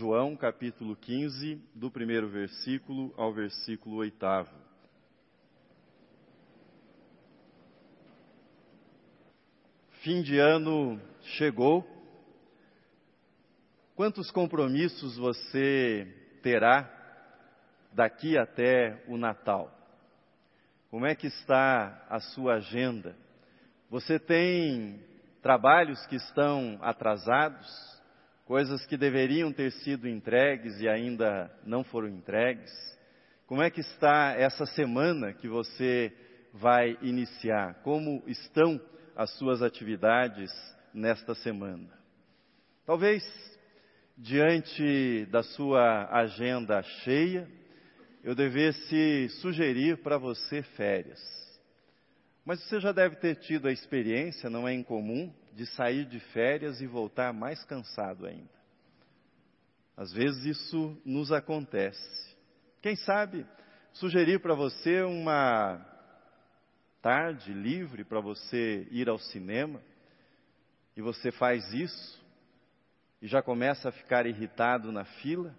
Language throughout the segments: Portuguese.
João capítulo 15, do primeiro versículo ao versículo oitavo. Fim de ano chegou. Quantos compromissos você terá daqui até o Natal? Como é que está a sua agenda? Você tem trabalhos que estão atrasados, coisas que deveriam ter sido entregues e ainda não foram entregues? Como é que está essa semana que você vai iniciar? Como estão as suas atividades nesta semana? Talvez diante da sua agenda cheia, eu devesse sugerir para você férias. Mas você já deve ter tido a experiência, não é incomum, de sair de férias e voltar mais cansado ainda. Às vezes isso nos acontece. Quem sabe sugerir para você uma tarde livre para você ir ao cinema e você faz isso e já começa a ficar irritado na fila,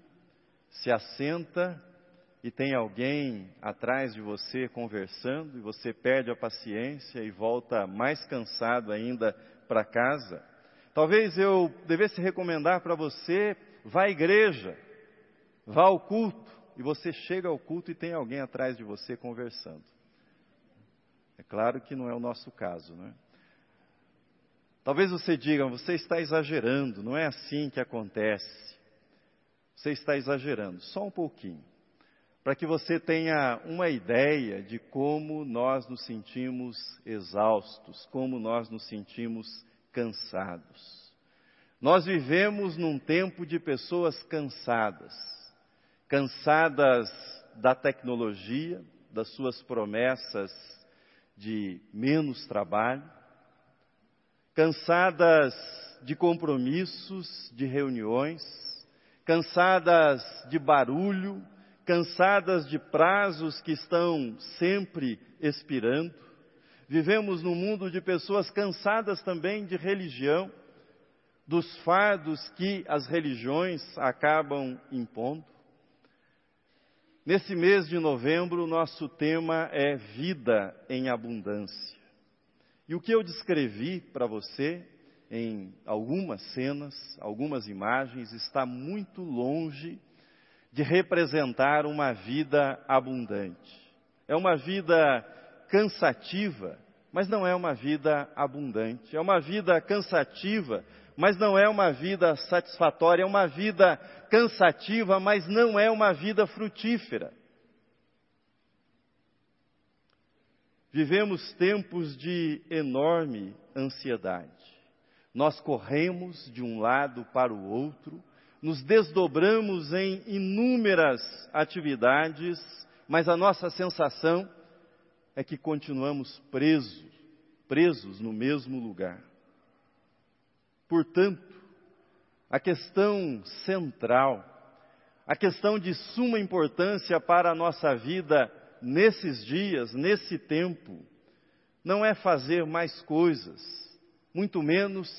se assenta e tem alguém atrás de você conversando e você perde a paciência e volta mais cansado ainda para casa. Talvez eu devesse recomendar para você, vá à igreja, vá ao culto, e você chega ao culto e tem alguém atrás de você conversando. É claro que não é o nosso caso, não é? Talvez você diga, você está exagerando, não é assim que acontece. Você está exagerando, só um pouquinho para que você tenha uma ideia de como nós nos sentimos exaustos, como nós nos sentimos cansados. Nós vivemos num tempo de pessoas cansadas, cansadas da tecnologia, das suas promessas de menos trabalho, cansadas de compromissos, de reuniões, cansadas de barulho, cansadas de prazos que estão sempre expirando. Vivemos num mundo de pessoas cansadas também de religião, dos fardos que as religiões acabam impondo. Nesse mês de novembro, nosso tema é vida em abundância. E o que eu descrevi para você em algumas cenas, algumas imagens, está muito longe de representar uma vida abundante. É uma vida cansativa, mas não é uma vida abundante. É uma vida cansativa, mas não é uma vida satisfatória. É uma vida cansativa, mas não é uma vida frutífera. Vivemos tempos de enorme ansiedade. Nós corremos de um lado para o outro, nos desdobramos em inúmeras atividades, mas a nossa sensação é que continuamos presos, presos no mesmo lugar. Portanto, a questão central, a questão de suma importância para a nossa vida nesses dias, nesse tempo, não é fazer mais coisas, muito menos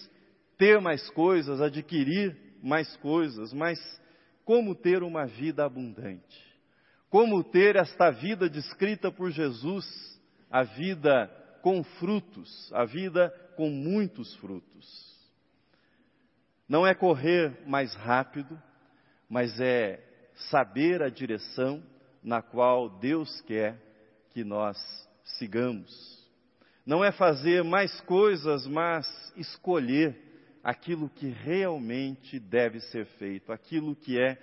ter mais coisas, adquirir mais coisas, mas como ter uma vida abundante. Como ter esta vida descrita por Jesus, a vida com frutos, a vida com muitos frutos. Não é correr mais rápido, mas é saber a direção na qual Deus quer que nós sigamos. Não é fazer mais coisas, mas escolher aquilo que realmente deve ser feito, aquilo que é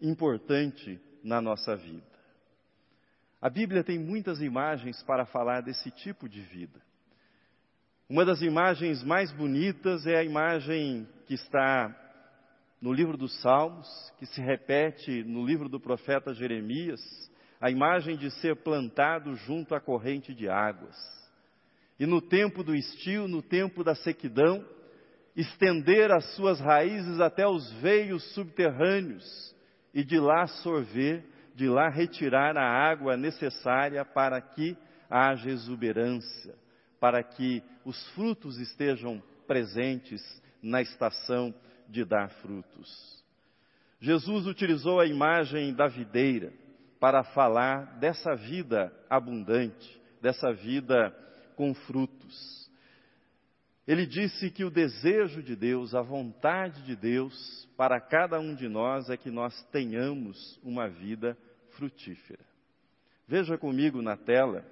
importante na nossa vida. A Bíblia tem muitas imagens para falar desse tipo de vida. Uma das imagens mais bonitas é a imagem que está no livro dos Salmos, que se repete no livro do profeta Jeremias, a imagem de ser plantado junto à corrente de águas. E no tempo do estio, no tempo da sequidão, estender as suas raízes até os veios subterrâneos e de lá sorver, de lá retirar a água necessária para que haja exuberância, para que os frutos estejam presentes na estação de dar frutos. Jesus utilizou a imagem da videira para falar dessa vida abundante, dessa vida com frutos. Ele disse que o desejo de Deus, a vontade de Deus para cada um de nós é que nós tenhamos uma vida frutífera. Veja comigo na tela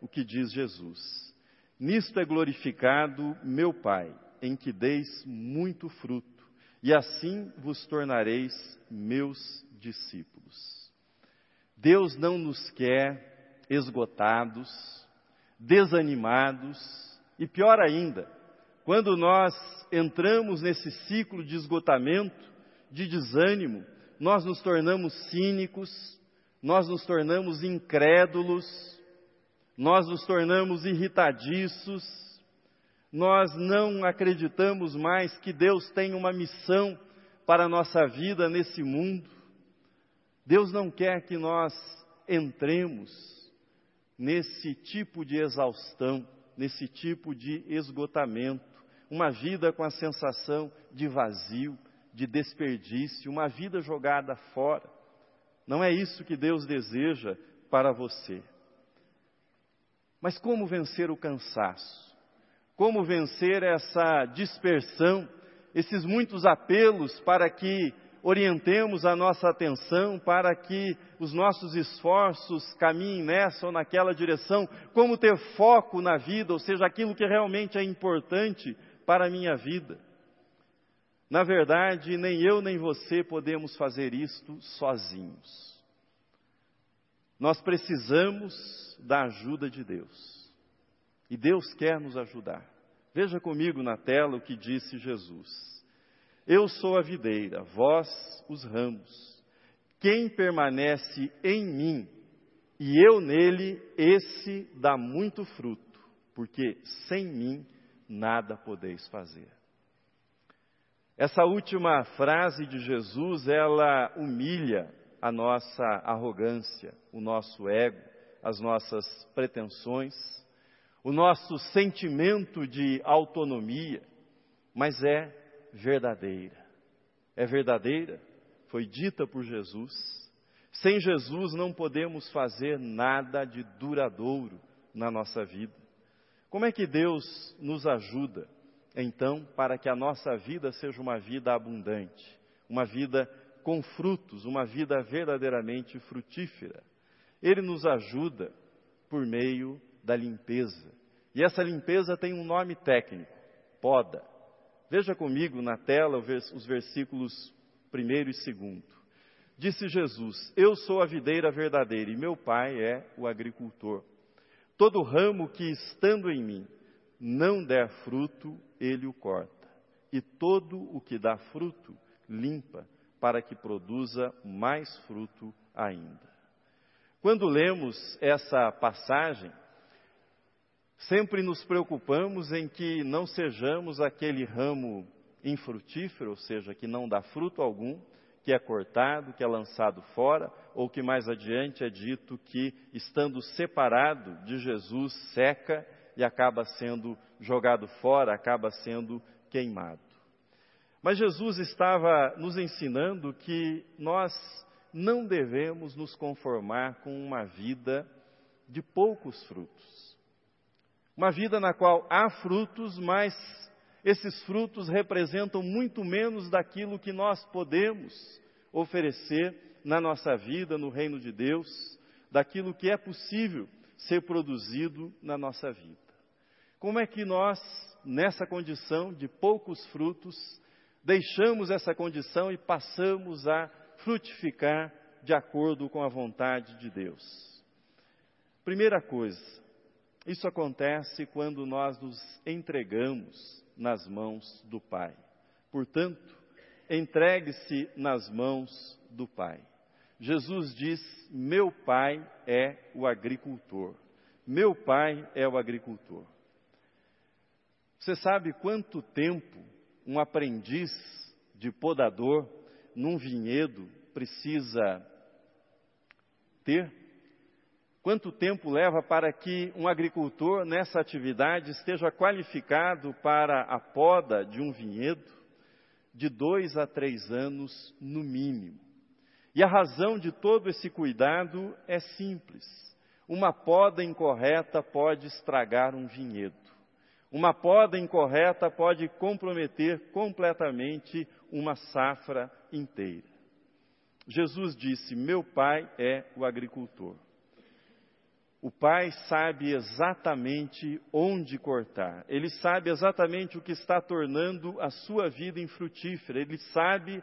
o que diz Jesus. Nisto é glorificado meu Pai, em que deis muito fruto, e assim vos tornareis meus discípulos. Deus não nos quer esgotados, desanimados, e pior ainda, quando nós entramos nesse ciclo de esgotamento, de desânimo, nós nos tornamos cínicos, nós nos tornamos incrédulos, nós nos tornamos irritadiços, nós não acreditamos mais que Deus tem uma missão para a nossa vida nesse mundo. Deus não quer que nós entremos nesse tipo de exaustão, nesse tipo de esgotamento, uma vida com a sensação de vazio, de desperdício, uma vida jogada fora. Não é isso que Deus deseja para você. Mas como vencer o cansaço? Como vencer essa dispersão, esses muitos apelos para que orientemos a nossa atenção, para que os nossos esforços caminhem nessa ou naquela direção? Como ter foco na vida, ou seja, aquilo que realmente é importante para a minha vida? Na verdade, nem eu nem você podemos fazer isto sozinhos. Nós precisamos da ajuda de Deus. E Deus quer nos ajudar. Veja comigo na tela o que disse Jesus. Eu sou a videira, vós os ramos. Quem permanece em mim e eu nele, esse dá muito fruto, porque sem mim nada podeis fazer. Essa última frase de Jesus, ela humilha a nossa arrogância, o nosso ego, as nossas pretensões, o nosso sentimento de autonomia, mas é verdadeira. É verdadeira, foi dita por Jesus. Sem Jesus não podemos fazer nada de duradouro na nossa vida. Como é que Deus nos ajuda, então, para que a nossa vida seja uma vida abundante, uma vida com frutos, uma vida verdadeiramente frutífera? Ele nos ajuda por meio da limpeza. E essa limpeza tem um nome técnico: poda. Veja comigo na tela os versículos 1 e 2. Disse Jesus: Eu sou a videira verdadeira e meu pai é o agricultor. Todo ramo que estando em mim não der fruto, ele o corta. E todo o que dá fruto, limpa, para que produza mais fruto ainda. Quando lemos essa passagem, sempre nos preocupamos em que não sejamos aquele ramo infrutífero, ou seja, que não dá fruto algum, que é cortado, que é lançado fora, ou que mais adiante é dito que, estando separado de Jesus, seca e acaba sendo jogado fora, acaba sendo queimado. Mas Jesus estava nos ensinando que nós não devemos nos conformar com uma vida de poucos frutos. Uma vida na qual há frutos, mas esses frutos representam muito menos daquilo que nós podemos oferecer na nossa vida, no reino de Deus, daquilo que é possível ser produzido na nossa vida. Como é que nós, nessa condição de poucos frutos, deixamos essa condição e passamos a frutificar de acordo com a vontade de Deus. Primeira coisa, isso acontece quando nós nos entregamos nas mãos do Pai. Portanto, entregue-se nas mãos do Pai. Jesus diz: Meu Pai é o agricultor. Meu Pai é o agricultor. Você sabe quanto tempo um aprendiz de podador num vinhedo precisa ter? Quanto tempo leva para que um agricultor nessa atividade esteja qualificado para a poda de um vinhedo? De dois a três anos, no mínimo. E a razão de todo esse cuidado é simples. Uma poda incorreta pode estragar um vinhedo. Uma poda incorreta pode comprometer completamente uma safra inteira. Jesus disse: Meu pai é o agricultor. O pai sabe exatamente onde cortar, ele sabe exatamente o que está tornando a sua vida infrutífera, ele sabe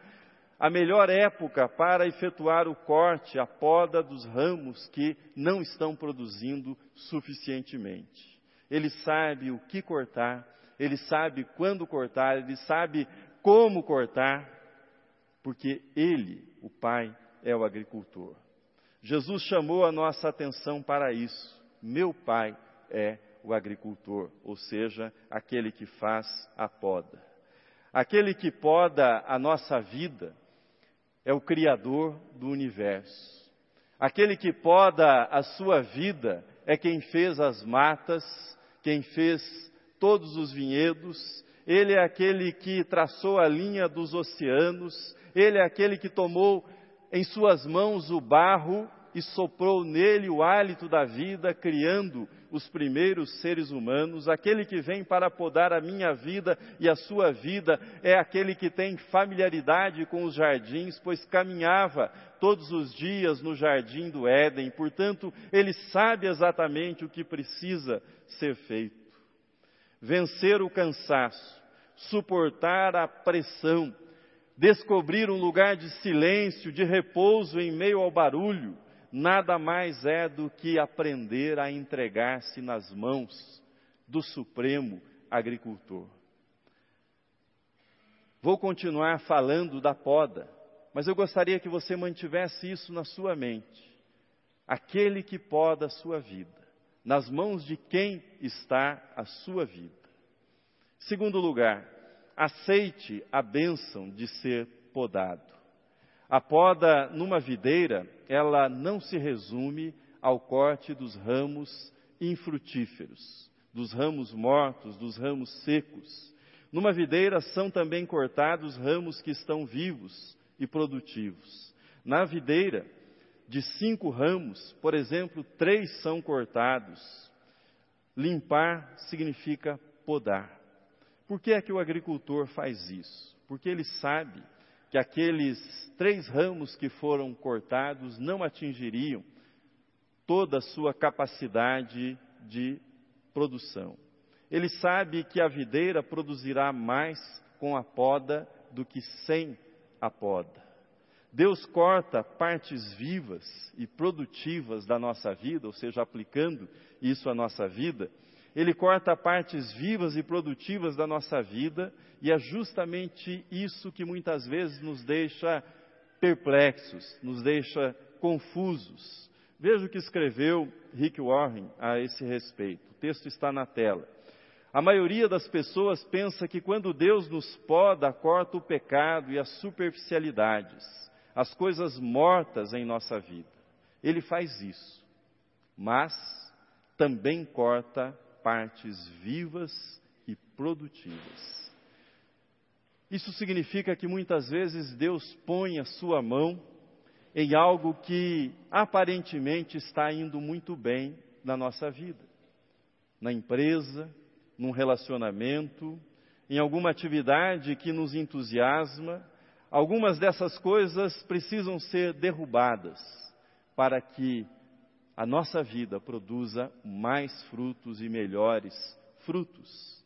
a melhor época para efetuar o corte, a poda dos ramos que não estão produzindo suficientemente. Ele sabe o que cortar, ele sabe quando cortar, ele sabe como cortar, porque ele, o Pai, é o agricultor. Jesus chamou a nossa atenção para isso. Meu Pai é o agricultor, ou seja, aquele que faz a poda. Aquele que poda a nossa vida é o Criador do universo. Aquele que poda a sua vida é quem fez as matas, quem fez todos os vinhedos, ele é aquele que traçou a linha dos oceanos, ele é aquele que tomou em suas mãos o barro e soprou nele o hálito da vida, criando os primeiros seres humanos. Aquele que vem para podar a minha vida e a sua vida é aquele que tem familiaridade com os jardins, pois caminhava todos os dias no jardim do Éden. Portanto, ele sabe exatamente o que precisa ser feito. Vencer o cansaço, suportar a pressão, descobrir um lugar de silêncio, de repouso em meio ao barulho, nada mais é do que aprender a entregar-se nas mãos do Supremo Agricultor. Vou continuar falando da poda, mas eu gostaria que você mantivesse isso na sua mente. Aquele que poda a sua vida, nas mãos de quem está a sua vida. Segundo lugar, aceite a bênção de ser podado. A poda numa videira, ela não se resume ao corte dos ramos infrutíferos, dos ramos mortos, dos ramos secos. Numa videira são também cortados ramos que estão vivos e produtivos. Na videira, de cinco ramos, por exemplo, três são cortados. Limpar significa podar. Por que é que o agricultor faz isso? Porque ele sabe que aqueles três ramos que foram cortados não atingiriam toda a sua capacidade de produção. Ele sabe que a videira produzirá mais com a poda do que sem a poda. Deus corta partes vivas e produtivas da nossa vida, ou seja, aplicando isso à nossa vida, ele corta partes vivas e produtivas da nossa vida, e é justamente isso que muitas vezes nos deixa perplexos, nos deixa confusos. Veja o que escreveu Rick Warren a esse respeito. O texto está na tela. A maioria das pessoas pensa que quando Deus nos poda, corta o pecado e as superficialidades, as coisas mortas em nossa vida. Ele faz isso, mas também corta partes vivas e produtivas. Isso significa que muitas vezes Deus põe a sua mão em algo que aparentemente está indo muito bem na nossa vida. Na empresa, num relacionamento, em alguma atividade que nos entusiasma. Algumas dessas coisas precisam ser derrubadas para que a nossa vida produza mais frutos e melhores frutos.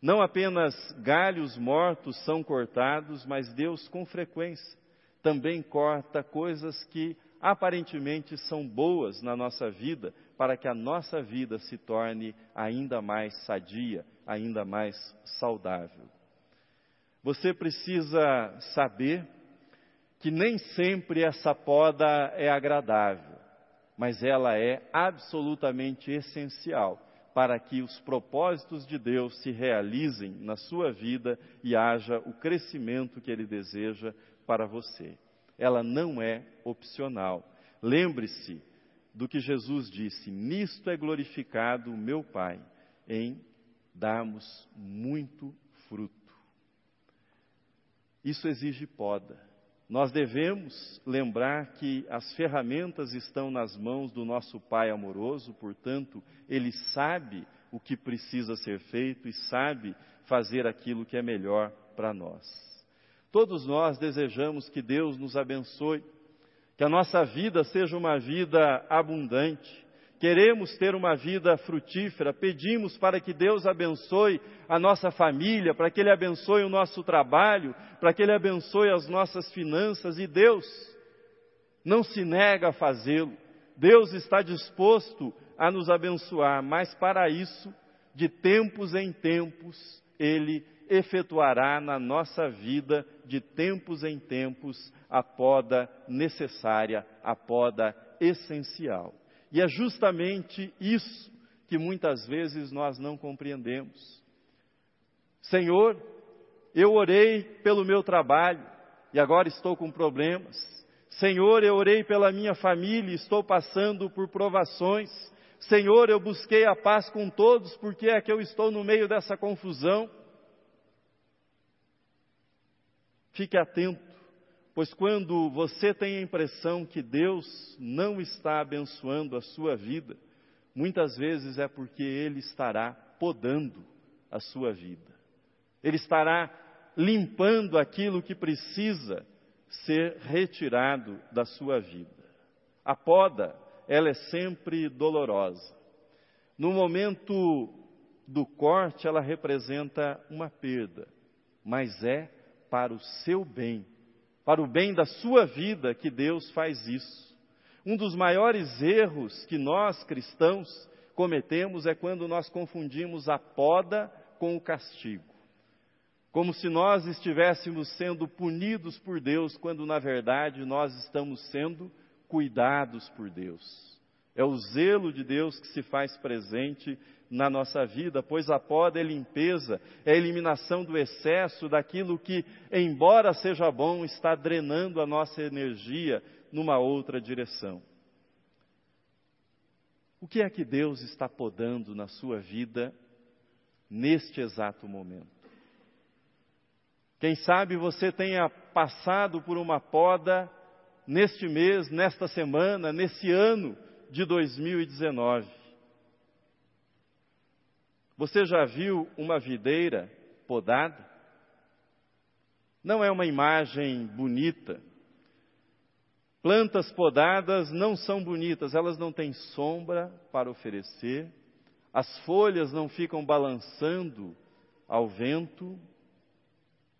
Não apenas galhos mortos são cortados, mas Deus, com frequência, também corta coisas que aparentemente são boas na nossa vida, para que a nossa vida se torne ainda mais sadia, ainda mais saudável. Você precisa saber que nem sempre essa poda é agradável mas ela é absolutamente essencial para que os propósitos de Deus se realizem na sua vida e haja o crescimento que Ele deseja para você. Ela não é opcional. Lembre-se do que Jesus disse: Nisto é glorificado o meu Pai, em darmos muito fruto. Isso exige poda, nós devemos lembrar que as ferramentas estão nas mãos do nosso Pai amoroso, portanto, Ele sabe o que precisa ser feito e sabe fazer aquilo que é melhor para nós. Todos nós desejamos que Deus nos abençoe, que a nossa vida seja uma vida abundante, queremos ter uma vida frutífera, pedimos para que Deus abençoe a nossa família, para que Ele abençoe o nosso trabalho, para que Ele abençoe as nossas finanças e Deus não se nega a fazê-lo. Deus está disposto a nos abençoar, mas para isso, de tempos em tempos, Ele efetuará na nossa vida, de tempos em tempos, a poda necessária, a poda essencial. E é justamente isso que muitas vezes nós não compreendemos. Senhor, eu orei pelo meu trabalho e agora estou com problemas. Senhor, eu orei pela minha família e estou passando por provações. Senhor, eu busquei a paz com todos, porque é que eu estou no meio dessa confusão? Fique atento Pois quando você tem a impressão que Deus não está abençoando a sua vida, muitas vezes é porque Ele estará podando a sua vida. Ele estará limpando aquilo que precisa ser retirado da sua vida. A poda, ela é sempre dolorosa. No momento do corte, ela representa uma perda, mas é para o seu bem para o bem da sua vida que Deus faz isso. Um dos maiores erros que nós cristãos cometemos é quando nós confundimos a poda com o castigo. Como se nós estivéssemos sendo punidos por Deus, quando na verdade nós estamos sendo cuidados por Deus. É o zelo de Deus que se faz presente na nossa vida, pois a poda é limpeza, é a eliminação do excesso, daquilo que, embora seja bom, está drenando a nossa energia numa outra direção. O que é que Deus está podando na sua vida neste exato momento? Quem sabe você tenha passado por uma poda neste mês, nesta semana, nesse ano de 2019. Você já viu uma videira podada? Não é uma imagem bonita. Plantas podadas não são bonitas, elas não têm sombra para oferecer, as folhas não ficam balançando ao vento,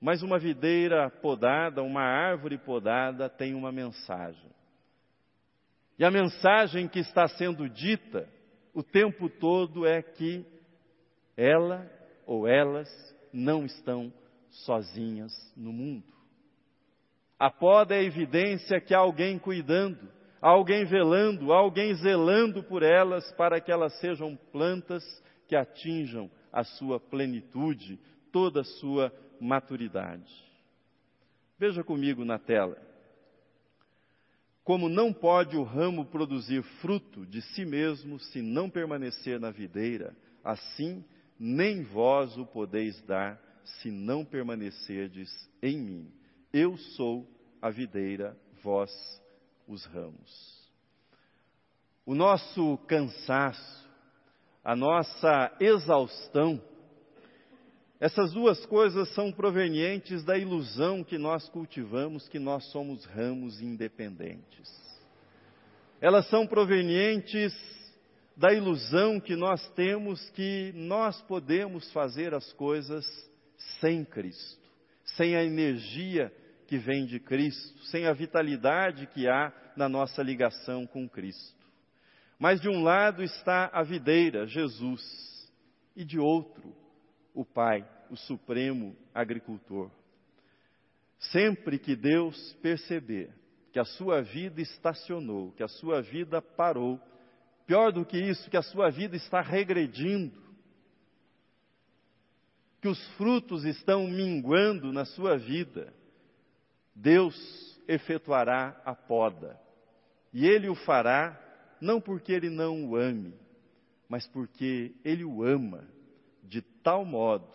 mas uma videira podada, uma árvore podada tem uma mensagem. E a mensagem que está sendo dita o tempo todo é que ela ou elas não estão sozinhas no mundo. A poda é a evidência que há alguém cuidando, há alguém velando, há alguém zelando por elas para que elas sejam plantas que atinjam a sua plenitude, toda a sua maturidade. Veja comigo na tela. Como não pode o ramo produzir fruto de si mesmo se não permanecer na videira, assim nem vós o podeis dar se não permanecerdes em mim. Eu sou a videira, vós os ramos. O nosso cansaço, a nossa exaustão, essas duas coisas são provenientes da ilusão que nós cultivamos que nós somos ramos independentes. Elas são provenientes da ilusão que nós temos que nós podemos fazer as coisas sem Cristo, sem a energia que vem de Cristo, sem a vitalidade que há na nossa ligação com Cristo. Mas de um lado está a videira, Jesus, e de outro, o Pai, o supremo agricultor. Sempre que Deus perceber que a sua vida estacionou, que a sua vida parou, Pior do que isso, que a sua vida está regredindo, que os frutos estão minguando na sua vida, Deus efetuará a poda. E Ele o fará não porque Ele não o ame, mas porque Ele o ama tal modo,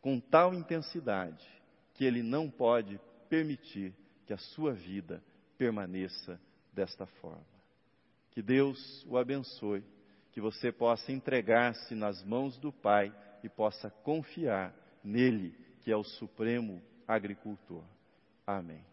com tal intensidade, que Ele não pode permitir que a sua vida permaneça desta forma. Que Deus o abençoe, que você possa entregar-se nas mãos do Pai e possa confiar nele, que é o supremo agricultor. Amém.